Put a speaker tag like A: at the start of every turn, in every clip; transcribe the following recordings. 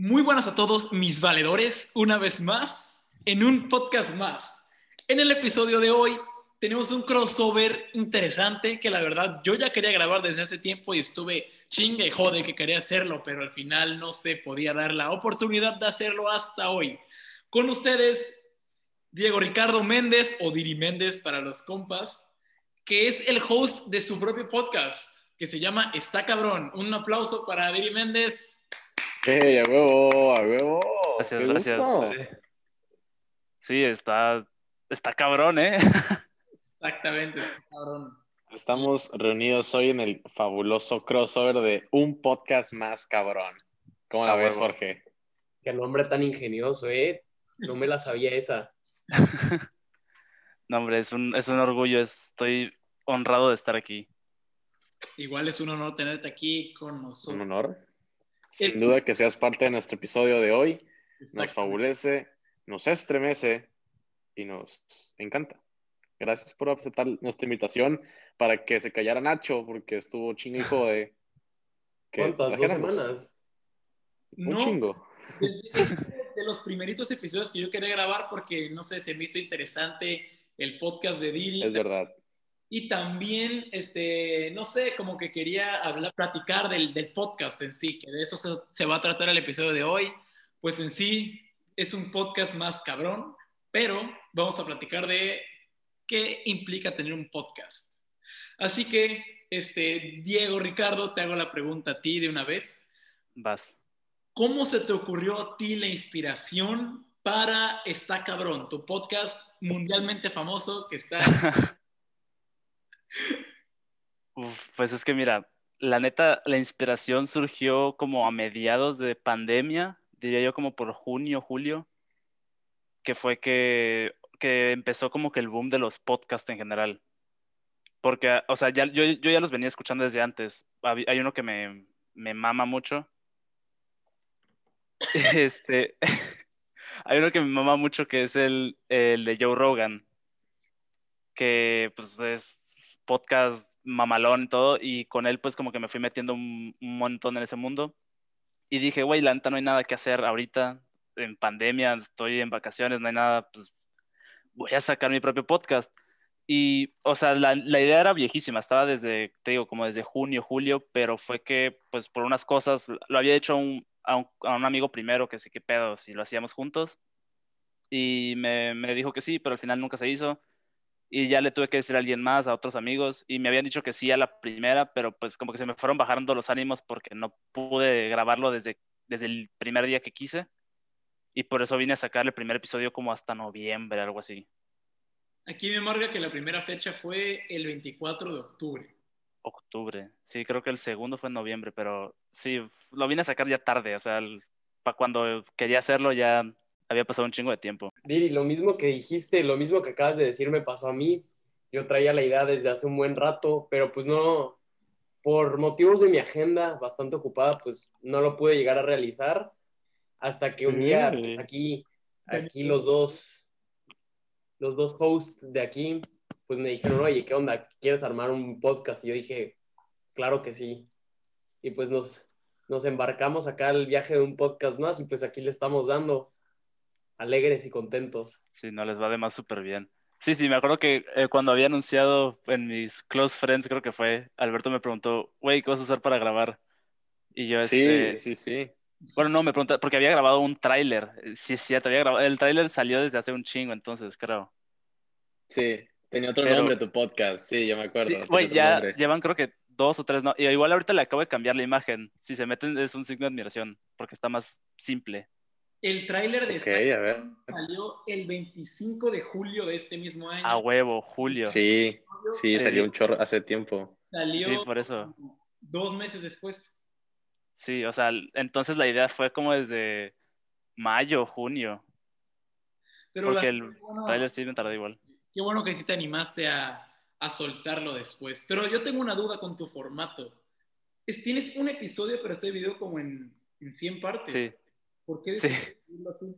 A: Muy buenas a todos mis valedores, una vez más, en un podcast más. En el episodio de hoy tenemos un crossover interesante que la verdad yo ya quería grabar desde hace tiempo y estuve chingue y jode que quería hacerlo, pero al final no se podía dar la oportunidad de hacerlo hasta hoy. Con ustedes, Diego Ricardo Méndez o Diri Méndez para los compas, que es el host de su propio podcast que se llama Está Cabrón. Un aplauso para Diri Méndez.
B: ¡Hey, a huevo, a huevo!
C: Gracias,
B: Qué
C: gracias.
B: gusto.
C: Sí, está, está cabrón, ¿eh?
A: Exactamente, está cabrón.
B: Estamos reunidos hoy en el fabuloso crossover de un podcast más cabrón. ¿Cómo la
C: A
B: ves,
C: huevo.
B: Jorge?
D: Qué nombre tan ingenioso, ¿eh? No me la sabía esa.
C: No, hombre, es un, es un orgullo, estoy honrado de estar aquí.
A: Igual es un honor tenerte aquí con
B: Un
A: nosotros.
B: honor. Sin duda que seas parte de nuestro episodio de hoy. Nos favorece, nos estremece y nos encanta. Gracias por aceptar nuestra invitación para que se callara Nacho, porque estuvo chingo hijo de... que
D: ¿Cuántas? ¿Dos semanas?
B: Un
A: No,
B: chingo.
A: desde- es de los primeritos episodios que yo quería grabar porque, no sé, se me hizo interesante el podcast de Diri.
B: Es verdad.
A: Y también, este, no sé, como que quería hablar, platicar del, del podcast en sí, que de eso se, se va a tratar el episodio de hoy. Pues en sí es un podcast más cabrón, pero vamos a platicar de qué implica tener un podcast. Así que, este, Diego, Ricardo, te hago la pregunta a ti de una vez.
C: Vas.
A: ¿Cómo se te ocurrió a ti la inspiración para Está Cabrón, tu podcast mundialmente famoso que está...
C: Pues es que mira, la neta, la inspiración surgió como a mediados de pandemia, diría yo como por junio, julio, que fue que, que empezó como que el boom de los podcasts en general. Porque, o sea, ya, yo, yo ya los venía escuchando desde antes. Hay uno que me, me mama mucho. Este, hay uno que me mama mucho que es el, el de Joe Rogan, que pues es podcast mamalón y todo, y con él pues como que me fui metiendo un, montón en ese mundo. Y dije, güey, la neta no hay nada que hacer ahorita, en pandemia, estoy en vacaciones, no hay nada, pues voy a sacar mi propio podcast. Y, o sea, la, idea era viejísima, estaba desde, te digo, como desde junio, julio, pero fue que, pues por unas cosas, lo había hecho a un amigo primero, que sí, que pedo, si lo hacíamos juntos, y me, me dijo que sí, pero al final nunca se hizo y ya le tuve que decir a alguien más, a otros amigos, y me habían dicho que sí a la primera, pero pues como que se me fueron bajando los ánimos porque no pude grabarlo desde, desde el primer día que quise, y por eso vine a sacar el primer episodio como hasta noviembre, algo así.
A: Aquí me marca que la primera fecha fue el 24 de octubre.
C: Octubre, sí, creo que el segundo fue en noviembre, pero sí, lo vine a sacar ya tarde, o sea, para cuando quería hacerlo ya había pasado un chingo de tiempo.
D: Diri, lo mismo que dijiste, lo mismo que acabas de decir me pasó a mí. Yo traía la idea desde hace un buen rato, pero pues no, por motivos de mi agenda bastante ocupada, pues no lo pude llegar a realizar hasta que un día, pues aquí, aquí los dos, los dos hosts de aquí, pues me dijeron, oye, ¿qué onda? ¿Quieres armar un podcast? Y yo dije, claro que sí. Y pues nos, nos embarcamos acá al viaje de un podcast más y pues aquí le estamos dando alegres y contentos.
C: Sí, no les va además súper bien. Sí, sí, me acuerdo que eh, cuando había anunciado en mis close friends, creo que fue, Alberto me preguntó, güey, ¿qué vas a usar para grabar? Y yo,
B: Sí,
C: este,
B: sí, sí.
C: bueno, no, me preguntó, porque había grabado un tráiler. Eh, Sí, sí, ya te había grabado. El tráiler salió desde hace un chingo, entonces, creo.
B: Sí, tenía otro
C: Pero-
B: nombre tu podcast. Sí, yo me acuerdo.
C: Sí, güey,
B: otro
C: ya
B: nombre.
C: llevan creo que dos o tres, no. Y igual ahorita le acabo de cambiar la imagen. Si se meten es un signo de admiración, porque está más simple.
A: El tráiler de
B: Ok,
A: Está
B: a ver.
A: Cabrón salió el 25 de julio de este mismo año.
C: A huevo, Julio.
B: Sí, sí,
C: Sí.
B: salió un chorro hace tiempo.
A: Salió
C: Sí, por eso.
A: dos meses después.
C: Sí, o sea, entonces la idea fue como desde mayo, junio.
A: Pero la-
C: Porque el
A: qué bueno-
C: tráiler sí me tardó igual.
A: Qué bueno que sí te animaste a, a soltarlo después. Pero yo tengo una duda con tu formato. Es- tienes un episodio, pero ese video como en, en 100 partes.
C: Sí.
A: ¿Por qué
C: Sí.
A: así?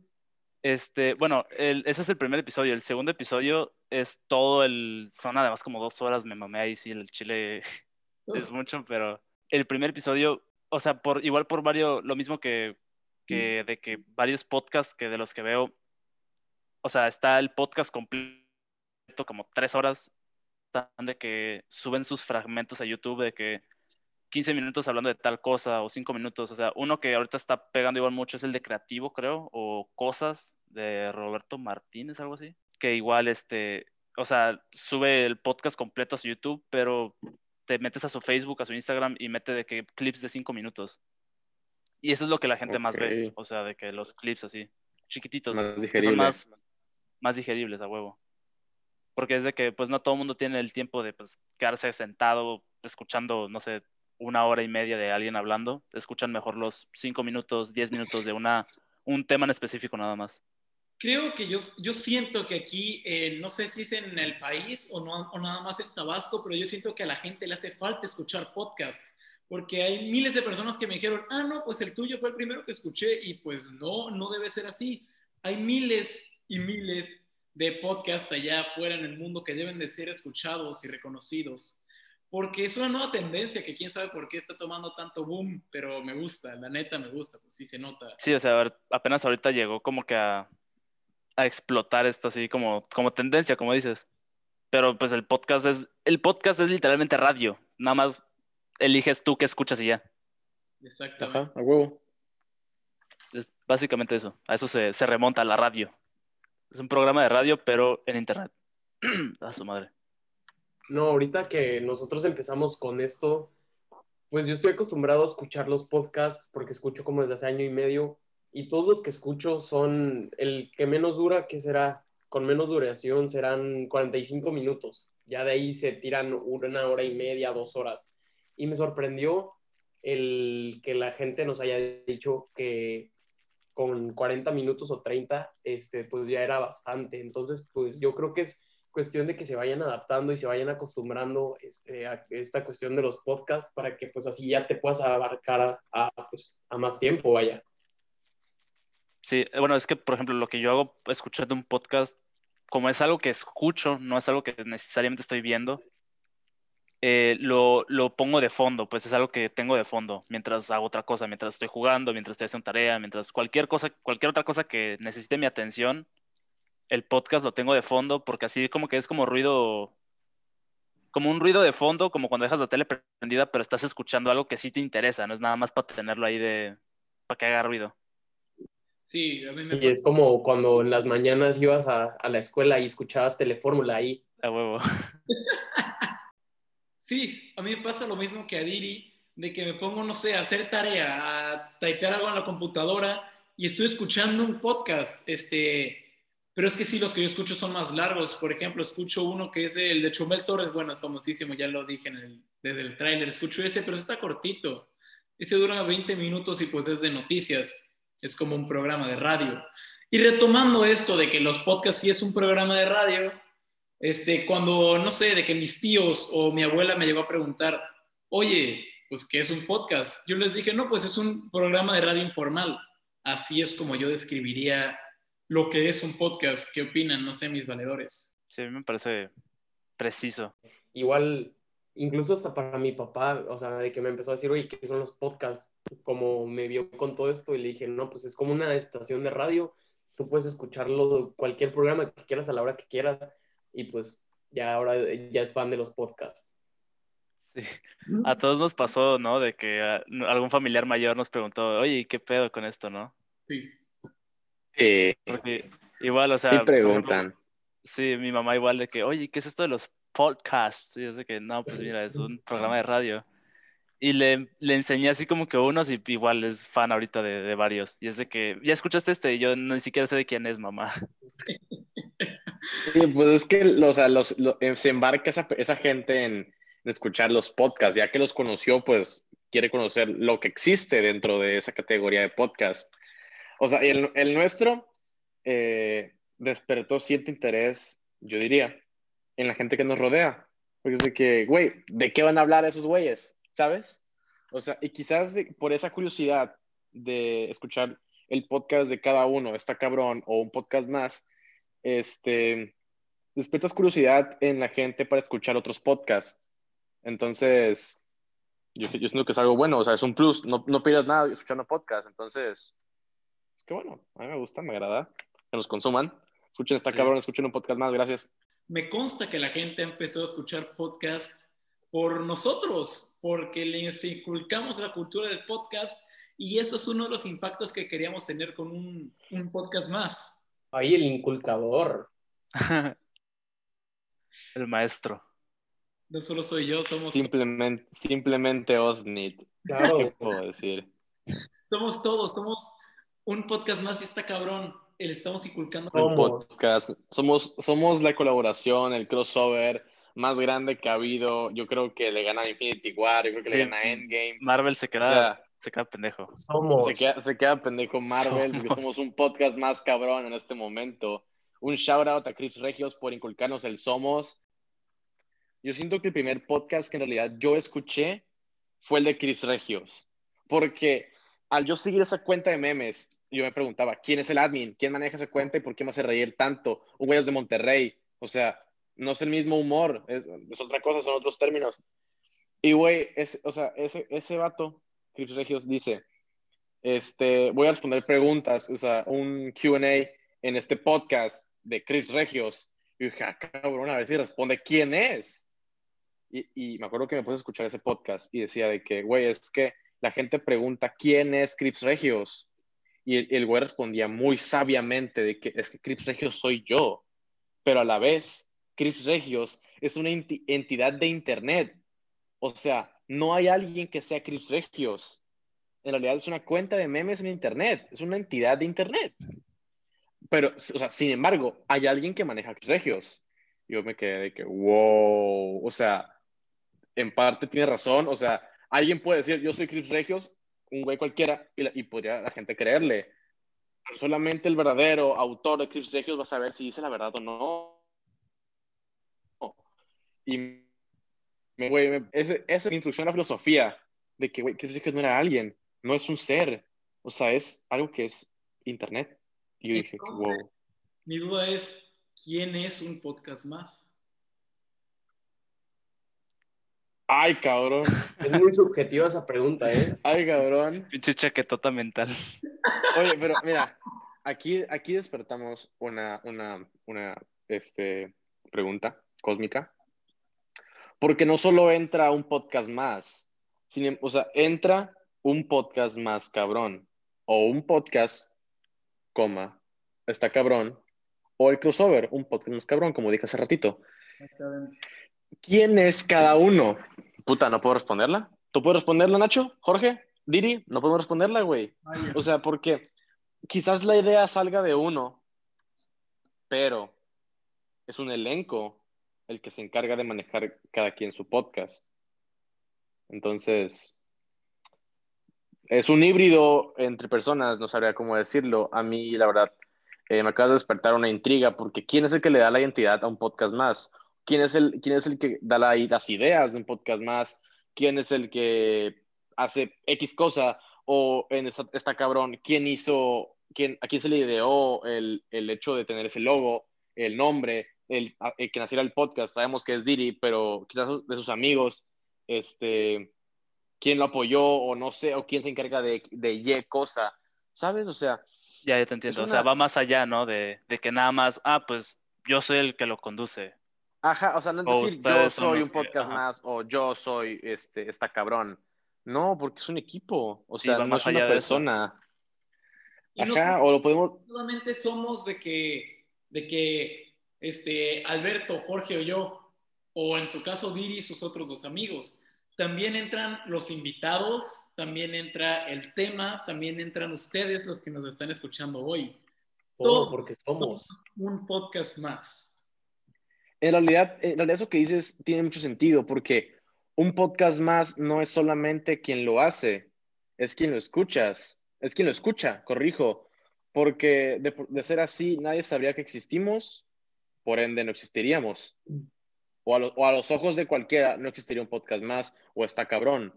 C: Este, bueno, el- ese es el primer episodio. El segundo episodio es todo el. Son además como dos horas, me mamé ahí, sí, el chile es mucho, pero el primer episodio, o sea, por igual por varios, lo mismo que, que, de que varios podcasts que de los que veo, o sea, está el podcast completo como tres horas, de que suben sus fragmentos a YouTube de que 15 minutos hablando de tal cosa o 5 minutos. O sea, uno que ahorita está pegando igual mucho es el de Creativo, creo, o Cosas de Roberto Martínez, algo así. Que igual, este, o sea, sube el podcast completo a su YouTube, pero te metes a su Facebook, a su Instagram y mete de que clips de 5 minutos. Y eso es lo que la gente más ve. O sea, de que los clips así, chiquititos,
B: Más
C: son más, más digeribles a huevo. Porque es de que pues no todo el mundo tiene el tiempo de pues, quedarse sentado escuchando, no sé, una hora y media de alguien hablando. Escuchan mejor los cinco minutos, diez minutos de una, un tema en específico nada más.
A: Creo que yo, yo siento que aquí, eh, no sé si es en el país o, no, o nada más en Tabasco, pero yo siento que a la gente le hace falta escuchar podcast, porque hay miles de personas que me dijeron, ah, no, pues el tuyo fue el primero que escuché y pues no, no debe ser así. Hay miles y miles de podcasts allá afuera en el mundo que deben de ser escuchados y reconocidos, porque es una nueva tendencia que quién sabe por qué está tomando tanto boom, pero me gusta, la neta me gusta, pues sí se nota.
C: Sí, o sea, a ver, apenas ahorita llegó como que a, a explotar esto así como, como tendencia, como dices. Pero pues el podcast es, el podcast es literalmente radio. Nada más eliges tú qué escuchas y ya.
A: Exactamente.
B: Ajá, a huevo.
C: Es básicamente eso. A eso se, se remonta la radio. Es un programa de radio, pero en internet. a su madre.
D: No, ahorita que nosotros empezamos con esto, pues yo estoy acostumbrado a escuchar los podcasts porque escucho como desde hace año y medio y todos los que escucho son el que menos dura, que será con menos duración, serán 45 minutos. Ya de ahí se tiran una hora y media, dos horas. Y me sorprendió el que la gente nos haya dicho que con 40 minutos o 30, este, pues ya era bastante. Entonces, pues yo creo que es cuestión de que se vayan adaptando y se vayan acostumbrando este, a esta cuestión de los podcasts para que pues así ya te puedas abarcar a, a, pues, a más tiempo, vaya.
C: Sí, bueno, es que, por ejemplo, lo que yo hago escuchando un podcast, como es algo que escucho, no es algo que necesariamente estoy viendo, eh, lo, lo, pongo de fondo, pues es algo que tengo de fondo mientras hago otra cosa, mientras estoy jugando, mientras estoy haciendo tarea, mientras cualquier cosa, cualquier otra cosa que necesite mi atención, el podcast lo tengo de fondo porque así como que es como ruido, como un ruido de fondo, como cuando dejas la tele prendida, pero estás escuchando algo que sí te interesa, no es nada más para tenerlo ahí de, para que haga ruido.
A: Sí, a mí me
D: y es como cuando en las mañanas ibas a, a la escuela y escuchabas Telefórmula ahí.
C: A huevo.
A: sí, a mí me pasa lo mismo que a Diri, de que me pongo, no sé, a hacer tarea, a typear algo en la computadora y estoy escuchando un podcast, este, pero es que sí, los que yo escucho son más largos. Por ejemplo, escucho uno que es el de Chumel Torres, bueno, es famosísimo, ya lo dije en el, desde el tráiler. Escucho ese, pero está cortito. Este dura 20 minutos y pues es de noticias. Es como un programa de radio. Y retomando esto de que los podcasts sí es un programa de radio, este, cuando, no sé, de que mis tíos o mi abuela me llegó a preguntar, oye, pues, ¿qué es un podcast? Yo les dije, no, pues es un programa de radio informal. Así es como yo describiría lo que es un podcast. ¿Qué opinan? No sé, mis valedores.
C: Sí, a mí me parece preciso.
D: Igual, incluso hasta para mi papá, o sea, de que me empezó a decir, oye, ¿qué son los podcasts? Como me vio con todo esto y le dije, no, pues es como una estación de radio, tú puedes escucharlo, cualquier programa que quieras a la hora que quieras y pues ya ahora ya es fan de los podcasts.
C: Sí. A todos nos pasó, ¿no? De que a, algún familiar mayor nos preguntó, oye, ¿qué pedo con esto, no?
A: Sí.
C: Porque igual, o sea.
B: sí preguntan.
C: Ejemplo, sí, mi mamá igual de que, oye, ¿qué es esto de los podcasts? Y es de que, no, pues mira, es un programa de radio. Y le, le enseñé así como que unos y igual es fan ahorita de, de, varios. Y es de que, ¿ya escuchaste este? Y yo ni siquiera sé de quién es, mamá.
B: Sí, pues es que o sea, los, lo, se embarca esa, esa gente en, en, escuchar los podcasts. Ya que los conoció, pues quiere conocer lo que existe dentro de esa categoría de podcast. O sea, el, el nuestro eh, despertó cierto interés, yo diría, en la gente que nos rodea. Porque es de que, güey, ¿de qué van a hablar esos güeyes? ¿Sabes? O sea, y quizás por esa curiosidad de escuchar el podcast de cada uno, está cabrón, o un podcast más, este, despiertas curiosidad en la gente para escuchar otros podcasts. Entonces, yo, yo siento que es algo bueno, o sea, es un plus. No, no pierdas nada escuchando podcast. Entonces, pues qué bueno, a mí me gusta, me agrada. Que nos consuman. Escuchen esta
C: Sí.
B: cabrón, escuchen un podcast más, gracias.
A: Me consta que la gente empezó a escuchar podcasts por nosotros, porque les inculcamos la cultura del podcast y eso es uno de los impactos que queríamos tener con un, un podcast más.
D: Ahí el inculcador.
C: El maestro.
A: No solo soy yo, somos,
B: Simplemente, simplemente Osnit.
D: Claro.
B: ¿Qué puedo decir?
A: somos todos, somos un podcast más y está cabrón. Le estamos inculcando.
B: Un podcast. Somos, somos la colaboración, el crossover más grande que ha habido. Yo creo que le gana Infinity War, yo creo que
C: Sí.
B: le gana Endgame.
C: Marvel se
B: O
C: queda,
B: sea,
C: se queda pendejo.
D: Somos.
B: se queda, se queda pendejo Marvel, porque
C: Somos.
B: somos un podcast más cabrón en este momento. Un shout out a Chris Regios por inculcarnos el Somos. Yo siento que el primer podcast que en realidad yo escuché fue el de Chris Regios. Porque al yo seguir esa cuenta de memes, yo me preguntaba, ¿quién es el admin? ¿Quién maneja esa cuenta y por qué me hace reír tanto? Un güey es de Monterrey. O sea, no es el mismo humor, es, es otra cosa, son otros términos. Y güey, o sea, ese, ese vato, Chris Regios, dice, este, voy a responder preguntas, o sea, un Q&A en este podcast de Chris Regios. Y dije, ah, cabrón, a ver si responde quién es. Y, y me acuerdo que me puse a escuchar ese podcast y decía de que, güey, es que la gente pregunta quién es Chris Regios. Y el, el güey respondía muy sabiamente de que es que Chris Regios soy yo. Pero a la vez, Chris Regios es una enti- entidad de Internet. O sea, no hay alguien que sea Chris Regios. En realidad es una cuenta de memes en Internet. Es una entidad de Internet. Pero, o sea, sin embargo, hay alguien que maneja Chris Regios. Yo me quedé de que, wow. O sea, en parte tiene razón. O sea, alguien puede decir, yo soy Chris Regios, un güey cualquiera, y, la- y podría la gente creerle. Pero solamente el verdadero autor de Chris Regios va a saber si dice la verdad o no. Y, güey, esa es mi instrucción a la filosofía, de que, güey, Chris Regios no era alguien, no es un ser. O sea, es algo que es Internet. Y yo dije,
A: Entonces-
B: wow.
A: Mi duda es, ¿quién es un podcast más?
B: Ay, cabrón.
D: Es muy subjetiva esa pregunta, ¿eh?
B: Ay, cabrón.
C: Pinche chaquetota mental.
B: Oye, pero mira, aquí, aquí despertamos una, una, una este, pregunta cósmica. Porque no solo entra un podcast más, sino, o sea, entra un podcast más cabrón. O un podcast, coma, está cabrón. O el crossover, un podcast más cabrón, como dije hace ratito.
A: Exactamente.
B: ¿Quién es cada uno? Puta, ¿no puedo responderla? ¿Tú puedes responderla, Nacho? ¿Jorge? ¿Diri? No podemos responderla, güey.
A: Vaya.
B: O sea, porque quizás la idea salga de uno, pero es un elenco el que se encarga de manejar cada quien su podcast. Entonces, es un híbrido entre personas, no sabría cómo decirlo. A mí, la verdad, eh, me acaba de despertar una intriga, porque ¿quién es el que le da la identidad a un podcast más? ¿Quién es el, quién es el que da la- las ideas de un podcast más? ¿Quién es el que hace X cosa? O en esta, esta cabrón, ¿quién hizo, quién, a quién se le ideó el, el hecho de tener ese logo, el nombre, el, que naciera el podcast? Sabemos que es Diri, pero quizás de sus amigos, este, quién lo apoyó o no sé, o quién se encarga de, de Y cosa, ¿sabes? O sea,
C: Ya, ya te entiendo. O sea, va más allá, ¿no? De, de que nada más, ah, pues yo soy el que lo conduce.
B: Ajá, o sea, no es
C: O
B: decir yo soy un podcast más o yo soy este, esta cabrón. No, porque es un equipo. O sea, no
C: más
B: es una persona.
A: No
B: Ajá, o lo podemos.
A: solamente somos de que, de que este, Alberto, Jorge o yo, o en su caso Diri y sus otros dos amigos. También entran los invitados, también entra el tema, también entran ustedes los que nos están escuchando hoy.
D: Todo porque somos.
A: Un podcast más.
B: En realidad, en realidad, eso que dices tiene mucho sentido, porque un podcast más no es solamente quien lo hace, es quien lo escuchas. Es quien lo escucha, corrijo. Porque de, ser así, nadie sabría que existimos, por ende no existiríamos. O a, los ojos de cualquiera no existiría un podcast más, o está cabrón.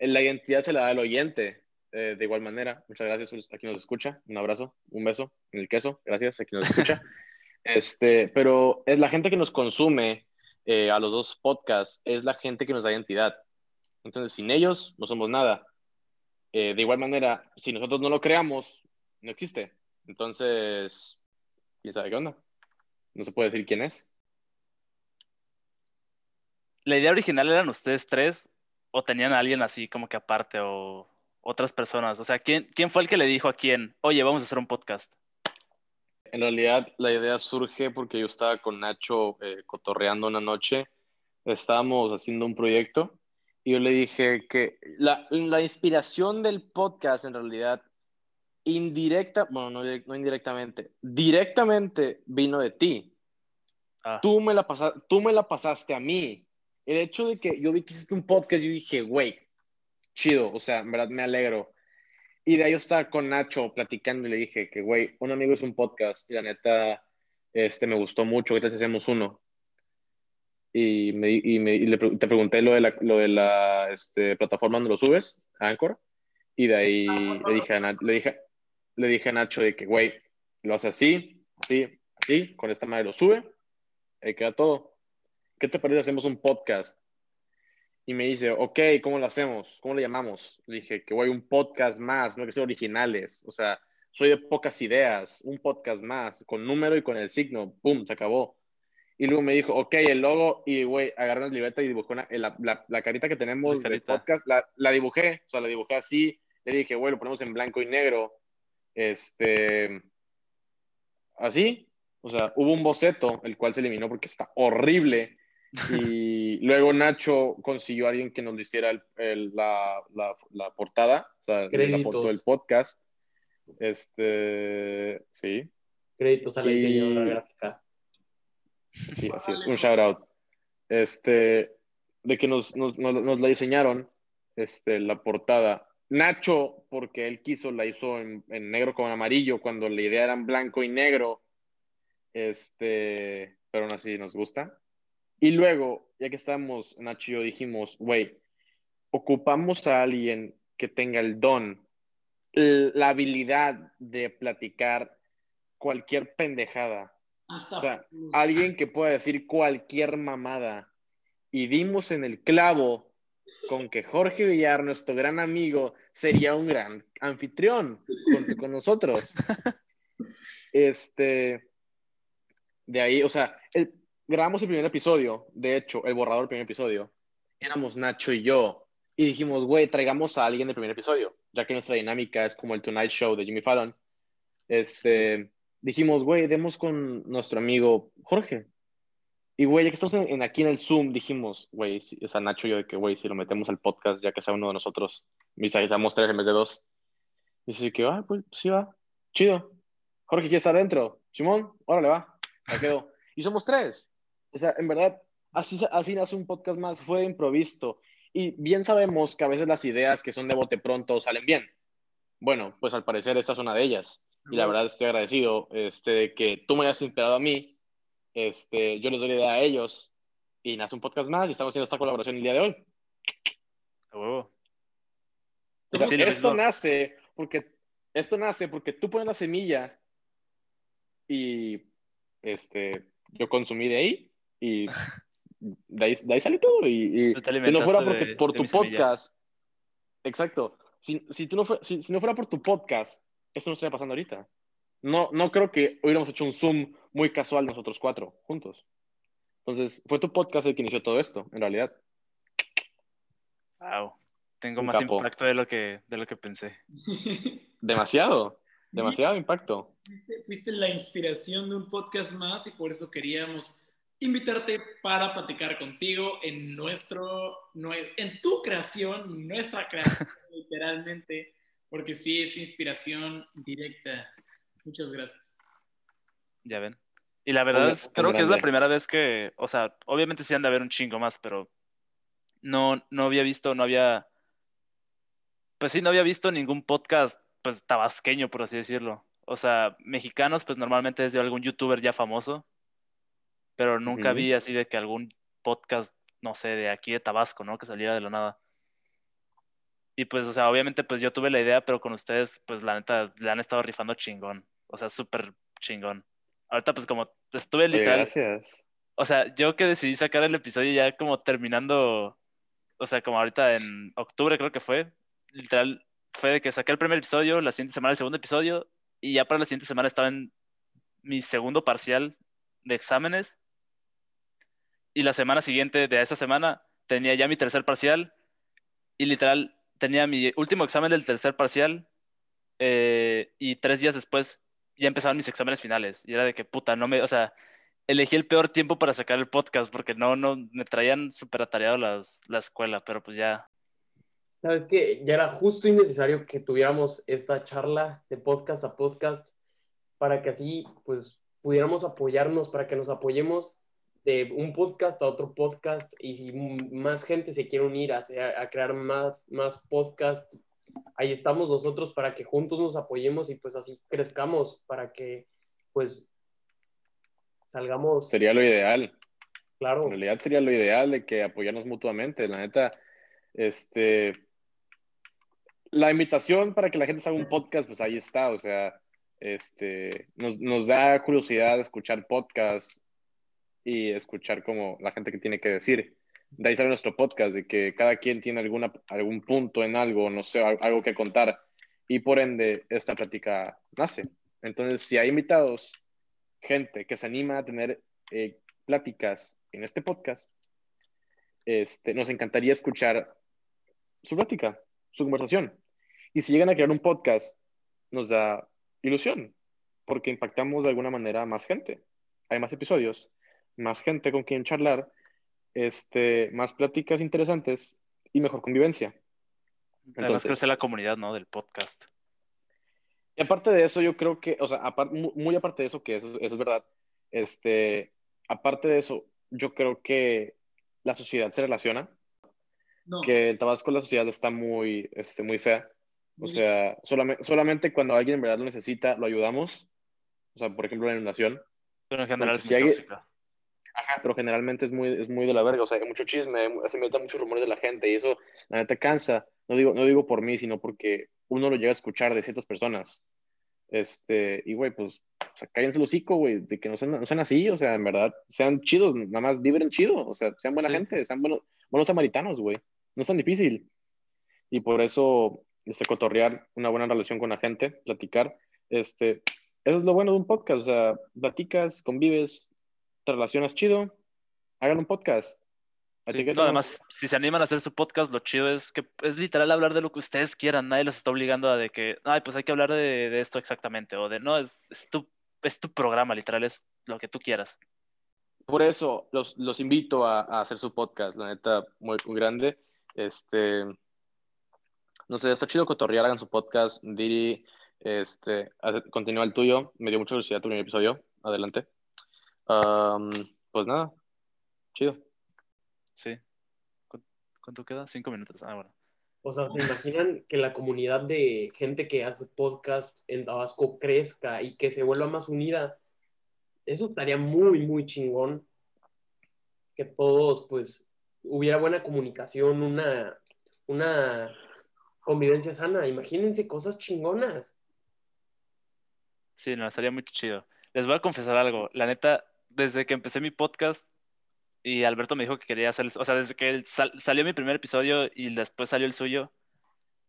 B: La identidad se la da el oyente, eh, de igual manera. Muchas gracias a quien nos escucha. Un abrazo, un beso en el queso. Gracias a quien nos escucha. este, pero es la gente que nos consume eh, a los dos podcasts, es la gente que nos da identidad. Entonces, sin ellos no somos nada. Eh, de igual manera, si nosotros no lo creamos, no existe. Entonces, ¿quién sabe qué onda? No se puede decir quién es.
C: ¿La idea original eran ustedes tres o tenían a alguien así como que aparte o otras personas? O sea, ¿quién, quién fue el que le dijo a quién, oye, vamos a hacer un podcast?
B: En realidad, la idea surge porque yo estaba con Nacho eh, cotorreando una noche. Estábamos haciendo un proyecto y yo le dije que la, la inspiración del podcast en realidad indirecta, bueno, no, no indirectamente, directamente vino de ti.
C: Ah,
B: Tú me, la pasa- tú me la pasaste a mí. El hecho de que yo vi que hiciste un podcast, yo dije, güey, chido, o sea, en verdad me alegro. Y de ahí yo estaba con Nacho platicando y le dije que, güey, un amigo es un podcast y la neta, este, me gustó mucho, ahorita si hacemos uno. Y, me, y, me, y le te pregunté lo de la, lo de la este, plataforma donde lo subes, Anchor, y de ahí le dije a, Na- le dije, le dije a Nacho de que, güey, lo hace así, así, así, con esta madre lo sube, ahí queda todo. ¿Qué te parece hacemos un podcast? Y me dice, ok, ¿cómo lo hacemos? ¿Cómo lo llamamos? Le dije que, güey, un podcast más, no que ser originales. O sea, soy de pocas ideas, un podcast más, con número y con el signo, pum, se acabó. Y luego me dijo, ok, el logo, y güey, agarré una libreta y dibujé una, la, la, la carita que tenemos del podcast, la, la dibujé, o sea, la dibujé así. Le dije, güey, lo ponemos en blanco y negro. Este, así. O sea, hubo un boceto, el cual se eliminó porque está horrible. Y luego Nacho consiguió a alguien que nos hiciera el- el- la, la- la portada, o sea, la foto del podcast. Este, sí,
D: Créditos a la
B: Y-
D: diseñadora gráfica.
B: sí, así es. Un shout out. Este, de que nos, nos, nos- nos la diseñaron, este, la portada. Nacho, porque él quiso, la hizo en, en negro con amarillo, cuando la idea era en blanco y negro. Este, pero aún así nos gusta. Y luego, ya que estábamos, Nacho y yo dijimos, güey, ocupamos a alguien que tenga el don, la habilidad de platicar cualquier pendejada.
A: Hasta
B: O sea, alguien que pueda decir cualquier mamada. Y dimos en el clavo con que Jorge Villar, nuestro gran amigo, sería un gran anfitrión junto con nosotros. Este, de ahí, o sea, el- grabamos el primer episodio, de hecho, el borrador del primer episodio, éramos Nacho y yo, y dijimos, güey, traigamos a alguien del primer episodio, ya que nuestra dinámica es como el Tonight Show de Jimmy Fallon. Este, dijimos, güey, demos con nuestro amigo Jorge. Y, güey, ya que estamos en, en- aquí en el Zoom, dijimos, güey, si- o sea, Nacho y yo, de que, güey, si lo metemos al podcast, ya que sea uno de nosotros, si seamos tres en vez de dos. Y dice que, ah, pues sí va, chido. Jorge, ¿quién está adentro? Simón, órale, va, ya quedó. Y somos tres. O sea, en verdad, así, así nace un podcast más, fue de improviso. Y bien sabemos que a veces las ideas que son de bote pronto salen bien. Bueno, pues al parecer esta es una de ellas. Y la verdad estoy agradecido este, de que tú me hayas inspirado a mí. Este, yo les doy la idea a ellos. Y nace un podcast más y estamos haciendo esta colaboración el día de hoy.
C: a huevo. Sí, lo
B: esto nace porque esto nace porque tú pones la semilla y este yo consumí de ahí y de ahí, de ahí sale todo y, y- no fuera porque,
C: de-
B: por tu
C: mi semilla.
B: podcast exacto si, si, tú no fue- si, si no fuera por tu podcast esto no estaría pasando ahorita no, no creo que hubiéramos hecho un Zoom muy casual nosotros cuatro juntos entonces fue tu podcast el que inició todo esto en realidad
C: Wow. Tengo
B: Un
C: más
B: capo.
C: impacto de lo que, de lo que pensé.
B: demasiado demasiado impacto
A: fuiste, fuiste la inspiración de un podcast más y por eso queríamos invitarte para platicar contigo en nuestro, nue- en tu creación, nuestra creación, literalmente, porque sí es inspiración directa. Muchas gracias.
C: Ya ven. Y la verdad, es- creo que es la primera vez que, o sea, obviamente sí han de haber un chingo más, pero no, no había visto, no había, pues sí, no había visto ningún podcast, pues tabasqueño, por así decirlo. O sea, mexicanos, pues normalmente es de algún youtuber ya famoso, pero nunca vi así de que algún podcast, no sé, de aquí de Tabasco, ¿no? Que saliera de la nada. Y pues, o sea, obviamente, pues yo tuve la idea, pero con ustedes, pues la neta, le han estado rifando chingón. O sea, súper chingón. Ahorita, pues como estuve literal,
B: gracias
C: o sea, yo que decidí sacar el episodio ya como terminando, o sea, como ahorita en octubre creo que fue, literal, fue de que saqué el primer episodio, la siguiente semana el segundo episodio, y ya para la siguiente semana estaba en mi segundo parcial de exámenes y la semana siguiente de esa semana tenía ya mi tercer parcial y literal tenía mi último examen del tercer parcial eh, y tres días después ya empezaban mis exámenes finales y era de que puta, no me, o sea, elegí el peor tiempo para sacar el podcast porque no, no, me traían súper atareado las, la escuela, pero pues ya.
D: Sabes que ya era justo y necesario que tuviéramos esta charla de podcast a podcast para que así pues pudiéramos apoyarnos, para que nos apoyemos de un podcast a otro podcast y si más gente se quiere unir a, a crear más, más podcasts, ahí estamos nosotros para que juntos nos apoyemos y pues así crezcamos, para que pues salgamos.
B: Sería lo ideal.
D: Claro.
B: En realidad sería lo ideal de que apoyarnos mutuamente. La neta, este, la invitación para que la gente haga un podcast, pues ahí está. O sea, este, nos, nos da curiosidad escuchar podcasts y escuchar como la gente que tiene que decir. De ahí sale nuestro podcast, de que cada quien tiene alguna, algún punto en algo, no sé, algo que contar. Y por ende, esta plática nace. Entonces, si hay invitados, gente que se anima a tener eh, pláticas en este podcast, este, nos encantaría escuchar su plática, su conversación. Y si llegan a crear un podcast, nos da ilusión, porque impactamos de alguna manera a más gente. Hay más episodios, más gente con quien charlar, este, más pláticas interesantes y mejor convivencia.
C: Entonces, crece la comunidad, ¿no? Del podcast.
B: Y aparte de eso, yo creo que, o sea, muy aparte de eso, que eso, es verdad, este, aparte de eso, yo creo que la sociedad se relaciona. Que en Tabasco la sociedad está muy, este, muy fea. O sea, solamente, solamente cuando alguien en verdad lo necesita, lo ayudamos. O sea, por ejemplo, la inundación.
C: Pero en general es muy
B: Ajá, pero generalmente es muy, es muy de la verga. O sea, hay mucho chisme, se meten muchos rumores de la gente y eso, la neta, cansa. No digo, no digo por mí, sino porque uno lo llega a escuchar de ciertas personas. Este, y güey, pues, o sea, cállense el hocico, güey, de que no sean, no sean así, o sea, en verdad, sean chidos, nada más vibren chido, o sea, sean buena gente, sean buenos, buenos samaritanos, güey. No es tan difícil. Y por eso, este, cotorrear una buena relación con la gente, platicar, este, eso es lo bueno de un podcast, o sea, platicas, convives, te relacionas chido, hagan un podcast.
C: además, si se animan a hacer su podcast, lo chido es que es literal hablar de lo que ustedes quieran. Nadie los está obligando a de que, ay, pues hay que hablar de, de esto exactamente. O de, no, es, es, tu, es tu programa, literal, es lo que tú quieras.
B: Por eso los, los invito a, a, hacer su podcast, la neta, muy, muy, grande. Este, no sé, está chido cotorrear, hagan su podcast. Diri, este, continúa el tuyo. Me dio mucha curiosidad tu primer episodio. Adelante. Um, pues nada, chido.
C: Sí. ¿Cuánto queda? Cinco minutos. Ah, bueno.
D: O sea, ¿se imaginan que la comunidad de gente que hace podcast en Tabasco crezca y que se vuelva más unida? Eso estaría muy, muy chingón. Que todos, pues, hubiera buena comunicación, una, una convivencia sana. Imagínense cosas chingonas.
C: Sí, no, estaría muy chido. Les voy a confesar algo. La neta, desde que empecé mi podcast y Alberto me dijo que quería hacer, o sea, desde que salió mi primer episodio y después salió el suyo,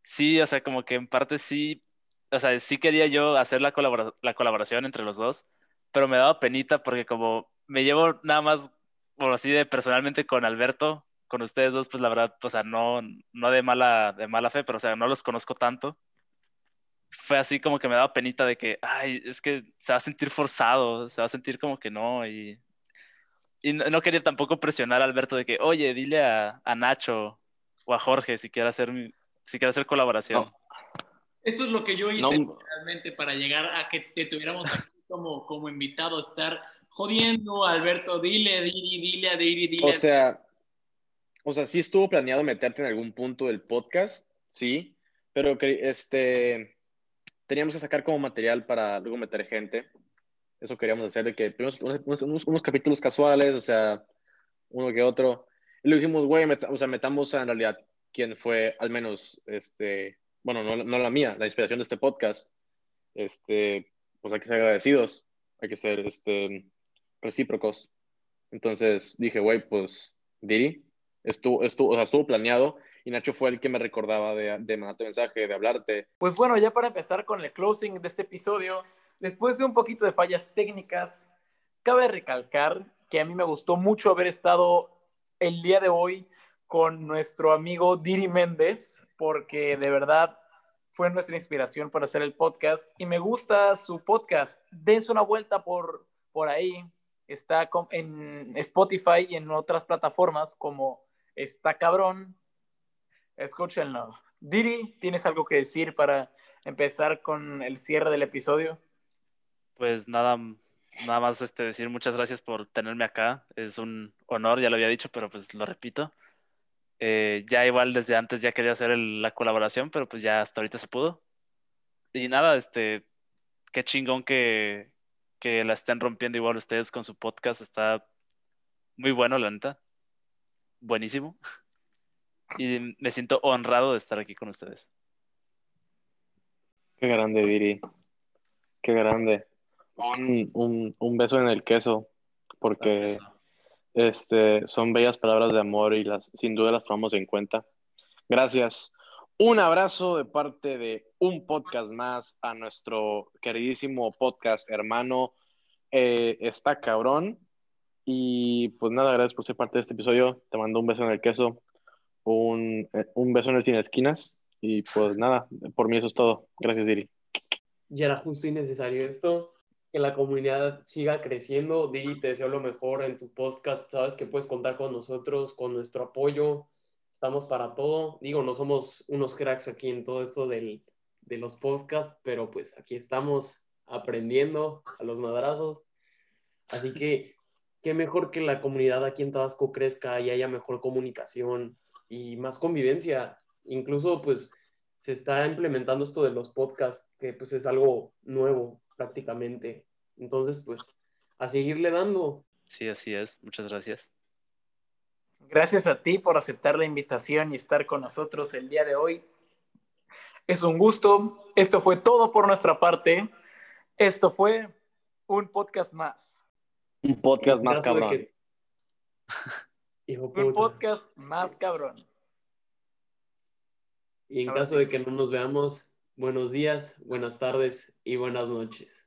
C: sí, o sea, como que en parte sí, o sea, sí quería yo hacer la, la colaboración entre los dos, pero me daba penita porque como me llevo nada más, por así de personalmente con Alberto, con ustedes dos, pues la verdad, o sea, no, no de mala, de mala fe, pero o sea, no los conozco tanto fue así como que me daba penita de que, ay, es que se va a sentir forzado, se va a sentir como que no, y, y no, quería tampoco presionar a Alberto de que, oye, dile a, a Nacho o a Jorge si quiere hacer, si quiere hacer colaboración.
A: Esto es lo que yo hice realmente para llegar a que te tuviéramos aquí como, como invitado, estar jodiendo a Alberto, dile, dile, dile, a dile, dile.
B: O sea, o sea, sí estuvo planeado meterte en algún punto del podcast, sí, pero este teníamos que sacar como material para luego meter gente. Eso queríamos hacer, de que primero unos, unos, capítulos casuales, o sea, uno que otro. Y le dijimos, güey, o sea, metamos en realidad quién fue, al menos, este, bueno, no, no, la mía, la inspiración de este podcast. Este, pues hay que ser agradecidos, hay que ser este, recíprocos. Entonces dije, güey, pues Diri, estuvo, estuvo, o sea, estuvo planeado y Nacho fue el que me recordaba de, de mandarte mensaje, de hablarte.
A: Pues bueno, ya para empezar con el closing de este episodio, después de un poquito de fallas técnicas, cabe recalcar que a mí me gustó mucho haber estado el día de hoy con nuestro amigo Diri Méndez, porque de verdad fue nuestra inspiración para hacer el podcast y me gusta su podcast. Dense una vuelta por, por ahí. Está en Spotify y en otras plataformas como Está Cabrón. Escúchenlo. Diri, ¿tienes algo que decir para empezar con el cierre del episodio?
C: Pues nada, nada más este, decir muchas gracias por tenerme acá. Es un honor, ya lo había dicho, pero pues lo repito. Eh, ya igual desde antes ya quería hacer la colaboración, pero pues ya hasta ahorita se pudo. Y nada, este, qué chingón que, que la estén rompiendo igual ustedes con su podcast. Está muy bueno, la neta. Buenísimo. Y me siento honrado de estar aquí con ustedes.
B: Qué grande, Viri. Qué grande. Un, un, un beso en el queso, porque este, son bellas palabras de amor y las, sin duda las tomamos en cuenta. Gracias. Un abrazo de parte de un podcast más a nuestro queridísimo podcast hermano. Eh, está cabrón. Y pues nada, gracias por ser parte de este episodio. Te mando un beso en el queso, un, eh, un beso en el cine esquinas. Y pues nada, por mí eso es todo. Gracias, Diri.
D: Ya era justo y necesario esto que la comunidad siga creciendo. Digi, te deseo lo mejor en tu podcast. Sabes que puedes contar con nosotros, con nuestro apoyo. Estamos para todo. Digo, no somos unos cracks aquí en todo esto del, de los podcasts, pero pues aquí estamos aprendiendo a los madrazos. Así que qué mejor que la comunidad aquí en Tabasco crezca y haya mejor comunicación y más convivencia. Incluso pues se está implementando esto de los podcasts, que pues es algo nuevo prácticamente. Entonces, pues, a seguirle dando.
C: Sí, así es. Muchas gracias.
A: Gracias a ti por aceptar la invitación y estar con nosotros el día de hoy. Es un gusto. Esto fue todo por nuestra parte. Esto fue un podcast más.
B: Un podcast más cabrón.
A: un podcast más cabrón.
D: Y en caso de que no nos veamos, buenos días, buenas tardes y buenas noches.